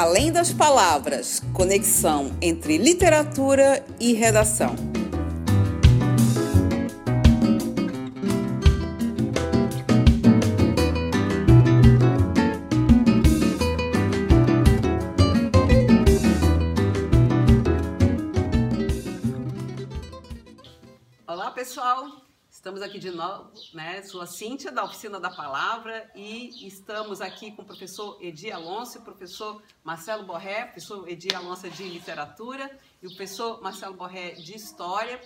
Além das palavras, conexão entre literatura e redação. Estamos aqui de novo, né? Sou a Cíntia, da Oficina da Palavra, e estamos aqui com o professor Edi Alonso e o professor Marcelo Borré, professor Edi Alonso de Literatura e o professor Marcelo Borré de História.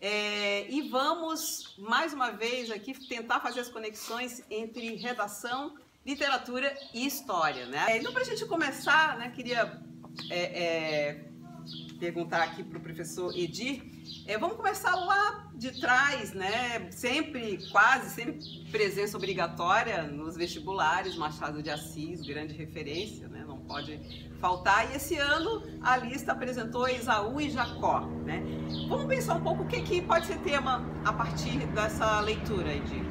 É, e vamos, mais uma vez, aqui tentar fazer as conexões entre redação, literatura e história, né? Então, para a gente começar, né, queria é, é, perguntar aqui para o professor Edi, é, vamos começar lá de trás, né? Sempre, quase sempre presença obrigatória nos vestibulares, Machado de Assis, grande referência, né? Não pode faltar. E esse ano a lista apresentou Esaú e Jacó, né? Vamos pensar um pouco o que, que pode ser tema a partir dessa leitura, Edi.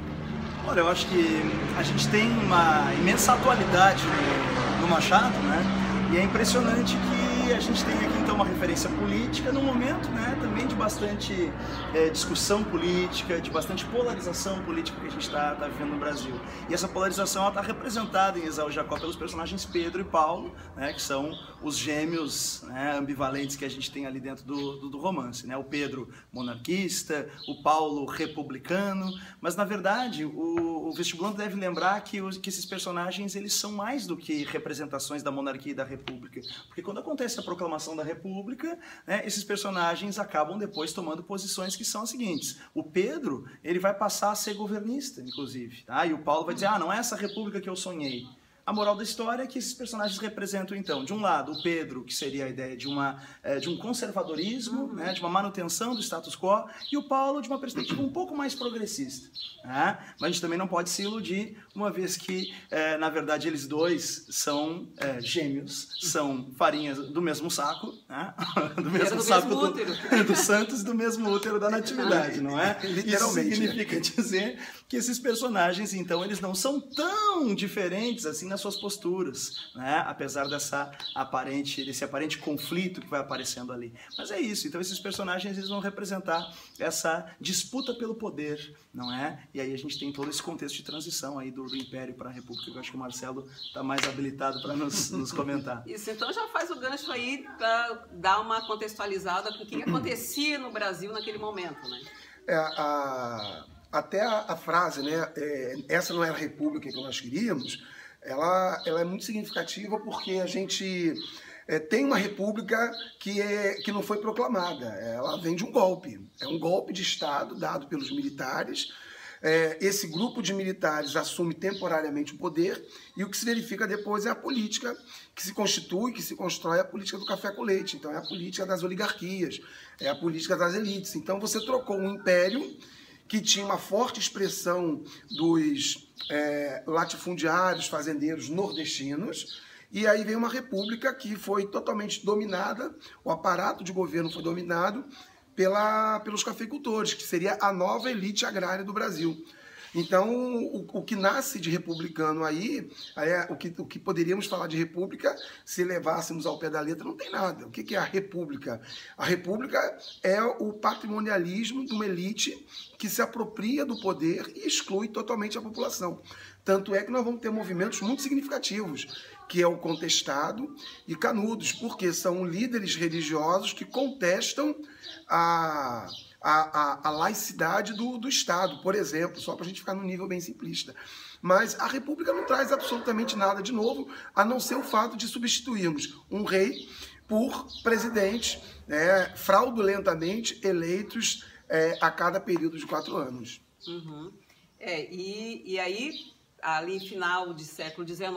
Olha, eu acho que a gente tem uma imensa atualidade no, no Machado, né? E é impressionante que a gente tem aqui então uma referência política no momento, né, também de bastante é, discussão política, de bastante polarização política que a gente está tá vivendo no Brasil. E essa polarização está representada em Esaú Jacó pelos personagens Pedro e Paulo, né, que são os gêmeos né, ambivalentes que a gente tem ali dentro do, do, do romance. Né? O Pedro monarquista, o Paulo republicano, mas na verdade o, o vestibulando deve lembrar que, os, que esses personagens eles são mais do que representações da monarquia e da república, porque quando acontece a proclamação da República, né, esses personagens acabam depois tomando posições que são as seguintes. O Pedro, ele vai passar a ser governista, inclusive, tá? E o Paulo vai dizer, ah, não é essa república que eu sonhei. A moral da história é que esses personagens representam, então, de um lado, o Pedro, que seria a ideia de, uma, é, de um conservadorismo, uhum. né, de uma manutenção do status quo, e o Paulo de uma perspectiva um pouco mais progressista. Né? Mas a gente também não pode se iludir, uma vez que, é, na verdade, eles dois são é, gêmeos, são farinhas do mesmo saco, né? do mesmo do saco mesmo do, do Santos, do mesmo útero da natividade, não é? Literalmente. Isso significa dizer que esses personagens, então, eles não são tão diferentes assim nas suas posturas, né? apesar dessa aparente, desse aparente conflito que vai aparecendo ali. Mas é isso, então esses personagens eles vão representar essa disputa pelo poder, não é? E aí a gente tem todo esse contexto de transição aí do, do Império para a República, que eu acho que o Marcelo está mais habilitado para nos, nos comentar. Isso, então já faz o gancho aí para dar uma contextualizada com o que acontecia no Brasil naquele momento, né? É, a, até a, a frase, né? É, essa não era a república que nós queríamos, ela, ela é muito significativa porque a gente é, tem uma república que, é, que não foi proclamada. Ela vem de um golpe. É um golpe de Estado dado pelos militares. É, esse grupo de militares assume temporariamente o poder e o que se verifica depois é a política que se constitui, que se constrói a política do café com leite. Então é a política das oligarquias, é a política das elites. Então você trocou um império que tinha uma forte expressão dos é, latifundiários, fazendeiros nordestinos, e aí veio uma república que foi totalmente dominada, o aparato de governo foi dominado pela, pelos cafeicultores, que seria a nova elite agrária do Brasil. Então, o, o que nasce de republicano aí, é, o, que, o que poderíamos falar de república, se levássemos ao pé da letra, não tem nada. O que, que é a república? A república é o patrimonialismo de uma elite que se apropria do poder e exclui totalmente a população. Tanto é que nós vamos ter movimentos muito significativos, que é o contestado e canudos, porque são líderes religiosos que contestam a a, a, a laicidade do, do Estado, por exemplo, só para a gente ficar no nível bem simplista. Mas a República não traz absolutamente nada de novo, a não ser o fato de substituirmos um rei por presidentes né, fraudulentamente eleitos é, a cada período de quatro anos. Uhum. É, e, e aí ali final de século XIX,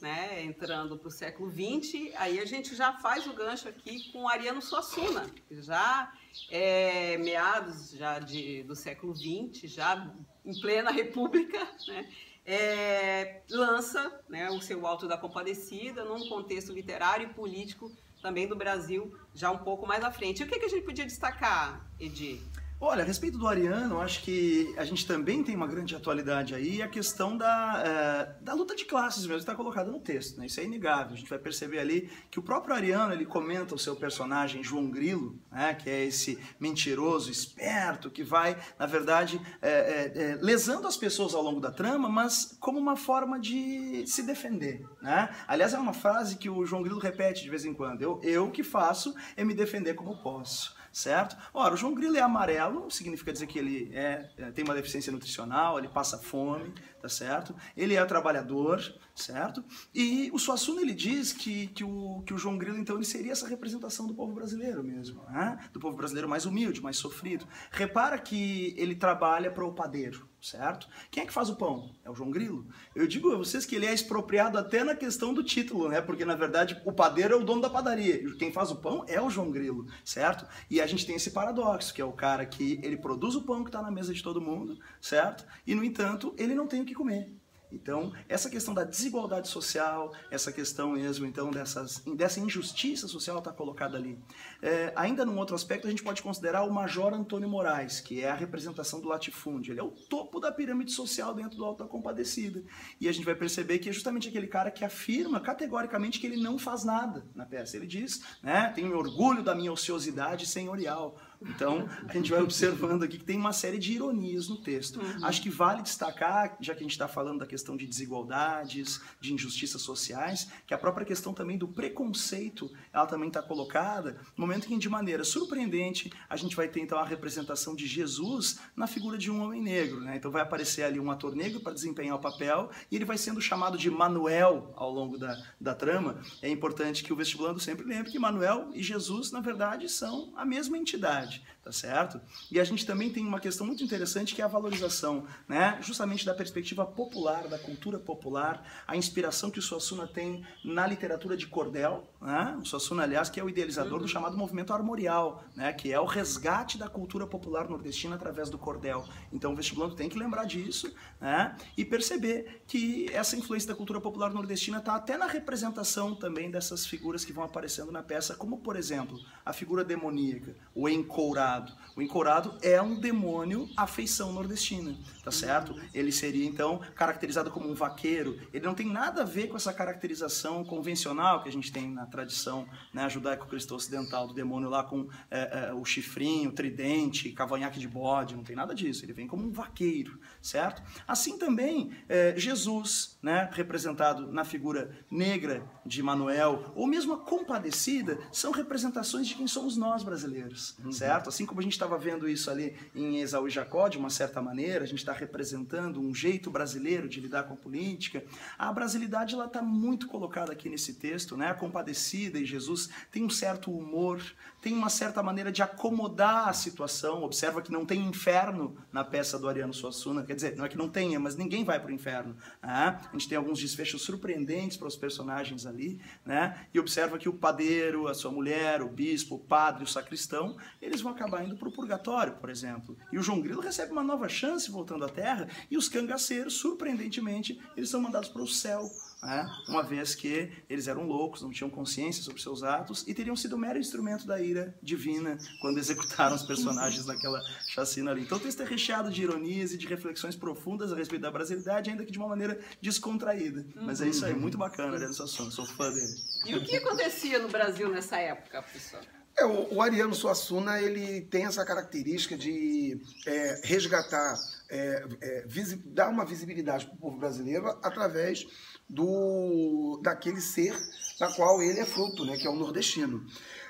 né, entrando para o século XX, aí a gente já faz o gancho aqui com Ariano Suassuna, já é, meados já de, do século XX, já em plena república, né, é, lança né, o seu Alto da Compadecida num contexto literário e político também do Brasil, já um pouco mais à frente. E o que, que a gente podia destacar, Edi? Olha, a respeito do Ariano, acho que a gente também tem uma grande atualidade aí, a questão da, é, da luta de classes mesmo, está colocada no texto, né? isso é inegável. A gente vai perceber ali que o próprio Ariano, ele comenta o seu personagem João Grilo, né? que é esse mentiroso, esperto, que vai, na verdade, é, é, é lesando as pessoas ao longo da trama, mas como uma forma de se defender. Né? Aliás, é uma frase que o João Grilo repete de vez em quando, eu, eu que faço é me defender como posso certo? Ora, o João Grilo é amarelo, significa dizer que ele é, é, tem uma deficiência nutricional, ele passa fome, tá certo? Ele é trabalhador, certo? E o Suassuna, ele diz que, que, o, que o João Grilo, então, ele seria essa representação do povo brasileiro mesmo, né? do povo brasileiro mais humilde, mais sofrido. Repara que ele trabalha para o padeiro, certo? Quem é que faz o pão? É o João Grilo. Eu digo a vocês que ele é expropriado até na questão do título, né? Porque na verdade o padeiro é o dono da padaria. Quem faz o pão é o João Grilo, certo? E a gente tem esse paradoxo, que é o cara que ele produz o pão que está na mesa de todo mundo, certo? E no entanto, ele não tem o que comer. Então, essa questão da desigualdade social, essa questão mesmo, então, dessas, dessa injustiça social está colocada ali. É, ainda num outro aspecto, a gente pode considerar o Major Antônio Moraes, que é a representação do latifúndio. Ele é o topo da pirâmide social dentro do Alto da Compadecida. E a gente vai perceber que é justamente aquele cara que afirma categoricamente que ele não faz nada na peça. Ele diz, né, tenho orgulho da minha ociosidade senhorial. Então, a gente vai observando aqui que tem uma série de ironias no texto. Uhum. Acho que vale destacar, já que a gente está falando da questão de desigualdades, de injustiças sociais, que a própria questão também do preconceito, ela também está colocada, no momento em que, de maneira surpreendente, a gente vai ter então a representação de Jesus na figura de um homem negro. Né? Então vai aparecer ali um ator negro para desempenhar o papel, e ele vai sendo chamado de Manuel ao longo da, da trama. É importante que o vestibulando sempre lembre que Manuel e Jesus, na verdade, são a mesma entidade sociedade, tá certo? E a gente também tem uma questão muito interessante que é a valorização, né? Justamente da perspectiva popular, da cultura popular, a inspiração que o Suassuna tem na literatura de cordel, né? O Suassuna, aliás, que é o idealizador uhum. do chamado movimento armorial, né? Que é o resgate da cultura popular nordestina através do cordel. Então o vestibulando tem que lembrar disso, né? E perceber que essa influência da cultura popular nordestina está até na representação também dessas figuras que vão aparecendo na peça, como por exemplo, a figura demoníaca, o encontro encourado. O encourado é um demônio afeição nordestina, tá certo? Ele seria então caracterizado como um vaqueiro. Ele não tem nada a ver com essa caracterização convencional que a gente tem na tradição né, judaico-cristã ocidental do demônio lá com é, é, o chifrinho, o tridente, cavanhaque de bode. Não tem nada disso. Ele vem como um vaqueiro, certo? Assim também é, Jesus, né, representado na figura negra de Manuel, ou mesmo a compadecida, são representações de quem somos nós brasileiros, uhum. certo? Certo? Assim como a gente estava vendo isso ali em Esaú e Jacó, de uma certa maneira, a gente está representando um jeito brasileiro de lidar com a política, a brasilidade está muito colocada aqui nesse texto, né? A compadecida e Jesus tem um certo humor, tem uma certa maneira de acomodar a situação. Observa que não tem inferno na peça do Ariano Suassuna, quer dizer, não é que não tenha, mas ninguém vai para o inferno. Né? A gente tem alguns desfechos surpreendentes para os personagens ali, né? E observa que o padeiro, a sua mulher, o bispo, o padre, o sacristão, eles vão acabar indo para o purgatório, por exemplo. E o João Grilo recebe uma nova chance voltando à Terra, e os cangaceiros, surpreendentemente, eles são mandados para o céu né? uma vez que eles eram loucos, não tinham consciência sobre seus atos e teriam sido um mero instrumento da ira divina quando executaram os personagens naquela chacina ali. Então o texto é recheado de ironias e de reflexões profundas a respeito da brasilidade, ainda que de uma maneira descontraída. Mas é isso aí, muito bacana, Ariano Suassuna, sou fã dele. E o que acontecia no Brasil nessa época, professor? É, o, o Ariano Suassuna ele tem essa característica de é, resgatar, é, é, dar uma visibilidade para o povo brasileiro através do daquele ser da qual ele é fruto, né, que é o nordestino.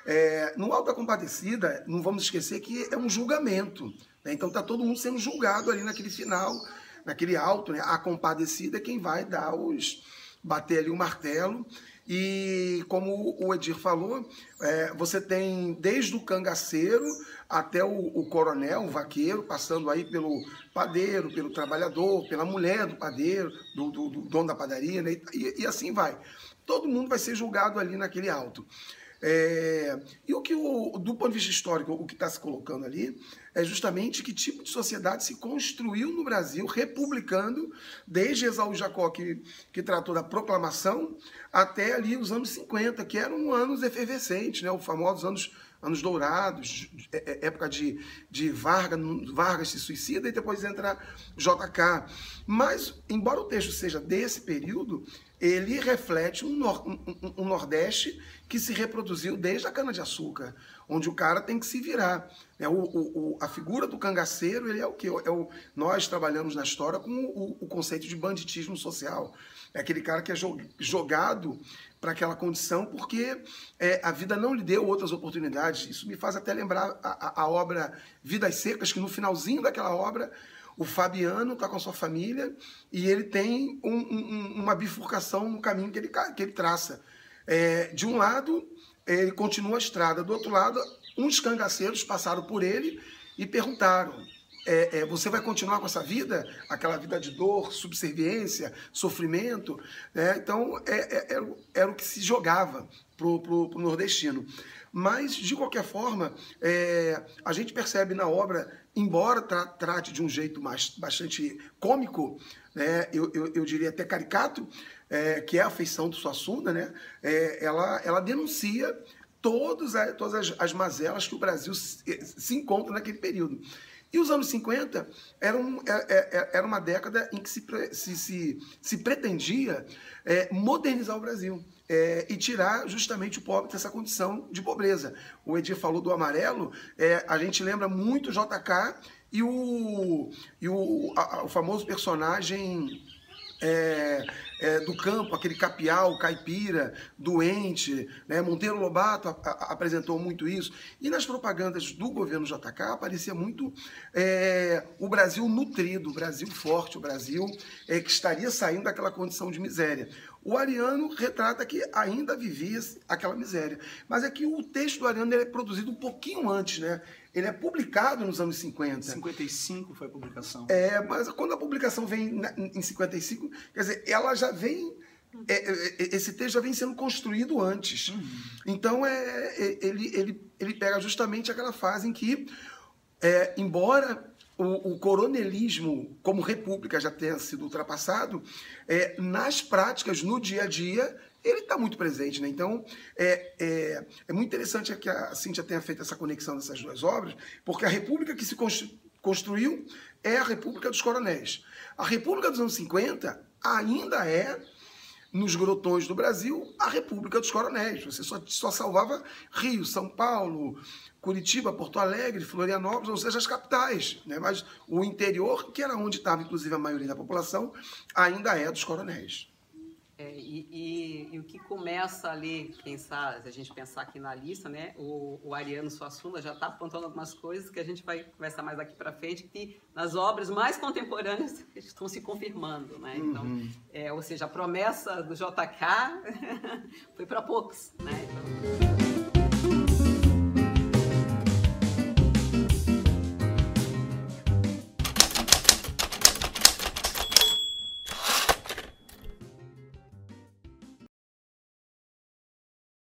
É, no Alto da Compadecida, não vamos esquecer que é um julgamento. Né, então está todo mundo sendo julgado ali naquele final, naquele alto. Né, a Compadecida é quem vai dar os bater ali o martelo e como o Edir falou, é, você tem desde o cangaceiro até o, o, coronel, o vaqueiro, passando aí pelo padeiro, pelo trabalhador, pela mulher do padeiro, do, do, do dono da padaria, né? e, e, assim vai. Todo mundo vai ser julgado ali naquele alto. É, e o que, o, do ponto de vista histórico, o que está se colocando ali é justamente que tipo de sociedade se construiu no Brasil, republicando, desde Esaú Jacó, que, que tratou da proclamação, até ali os anos 50, que eram anos efervescentes, né, os famosos anos anos dourados, é, é, época de, de Vargas, Vargas se suicida e depois entra JK. Mas, embora o texto seja desse período, ele reflete um, um, um, Nordeste que se reproduziu desde a cana-de-açúcar, onde o cara tem que se virar. É, o, o, a figura do cangaceiro, ele é o que? É o, nós trabalhamos na história com o, o conceito de banditismo social. É aquele cara que é jogado para aquela condição porque é, a vida não lhe deu outras oportunidades. Isso me faz até lembrar a, a, obra Vidas Secas, que no finalzinho daquela obra o Fabiano está com a sua família e ele tem um, um, uma bifurcação no caminho que ele, que ele traça. É, de um lado, ele continua a estrada, do outro lado, uns cangaceiros passaram por ele e perguntaram: é, é, você vai continuar com essa vida, aquela vida de dor, subserviência, sofrimento. Né? Então, é, é, era, o que se jogava para o nordestino. Mas, de qualquer forma, é, a gente percebe na obra, embora tra trate de um jeito mais, bastante cômico, né? eu, eu, eu diria até caricato, é, que é a feição do Suassuna, né? ela, ela denuncia todas as, todas as, as mazelas que o Brasil se, se encontra naquele período. E os anos 50 eram, é, é, é, era uma década em que se, se, se, se pretendia é, modernizar o Brasil. É, e tirar justamente o pobre dessa condição de pobreza. O Edir falou do amarelo, é, a gente lembra muito JK e o, e o, a, o famoso personagem é, é, do campo, aquele capial, caipira, doente. Né? Monteiro Lobato a, a, apresentou muito isso. E nas propagandas do governo JK aparecia muito é, o Brasil nutrido, o Brasil forte, o Brasil é, que estaria saindo daquela condição de miséria. O Ariano retrata que ainda vivia aquela miséria. Mas é que o texto do Ariano é produzido um pouquinho antes, né? Ele é publicado nos anos 50. 55 foi a publicação. É, mas quando a publicação vem em 55, quer dizer, ela já vem. É, é, é, esse texto já vem sendo construído antes. Uhum. Então, é, é, ele, ele, ele pega justamente aquela fase em que, é, embora o, o, coronelismo como república já tenha sido ultrapassado, é, nas práticas, no dia a dia, ele está muito presente. Né? Então, é, é, é, muito interessante que a Cíntia tenha feito essa conexão dessas duas obras, porque a república que se construiu é a República dos Coronéis. A República dos anos 50 ainda é, nos grotões do Brasil, a República dos Coronéis. Você só, só salvava Rio, São Paulo, Curitiba, Porto Alegre, Florianópolis, ou seja, as capitais. Né? Mas o interior, que era onde estava, inclusive, a maioria da população, ainda é dos coronéis. É, e, e, e, o que começa ali, pensar, se a gente pensar aqui na lista, né? O, o Ariano Suassuna já está apontando algumas coisas que a gente vai conversar mais daqui para frente, que nas obras mais contemporâneas estão se confirmando, né? Então, uhum. é, ou seja, a promessa do JK foi para poucos, né? Então,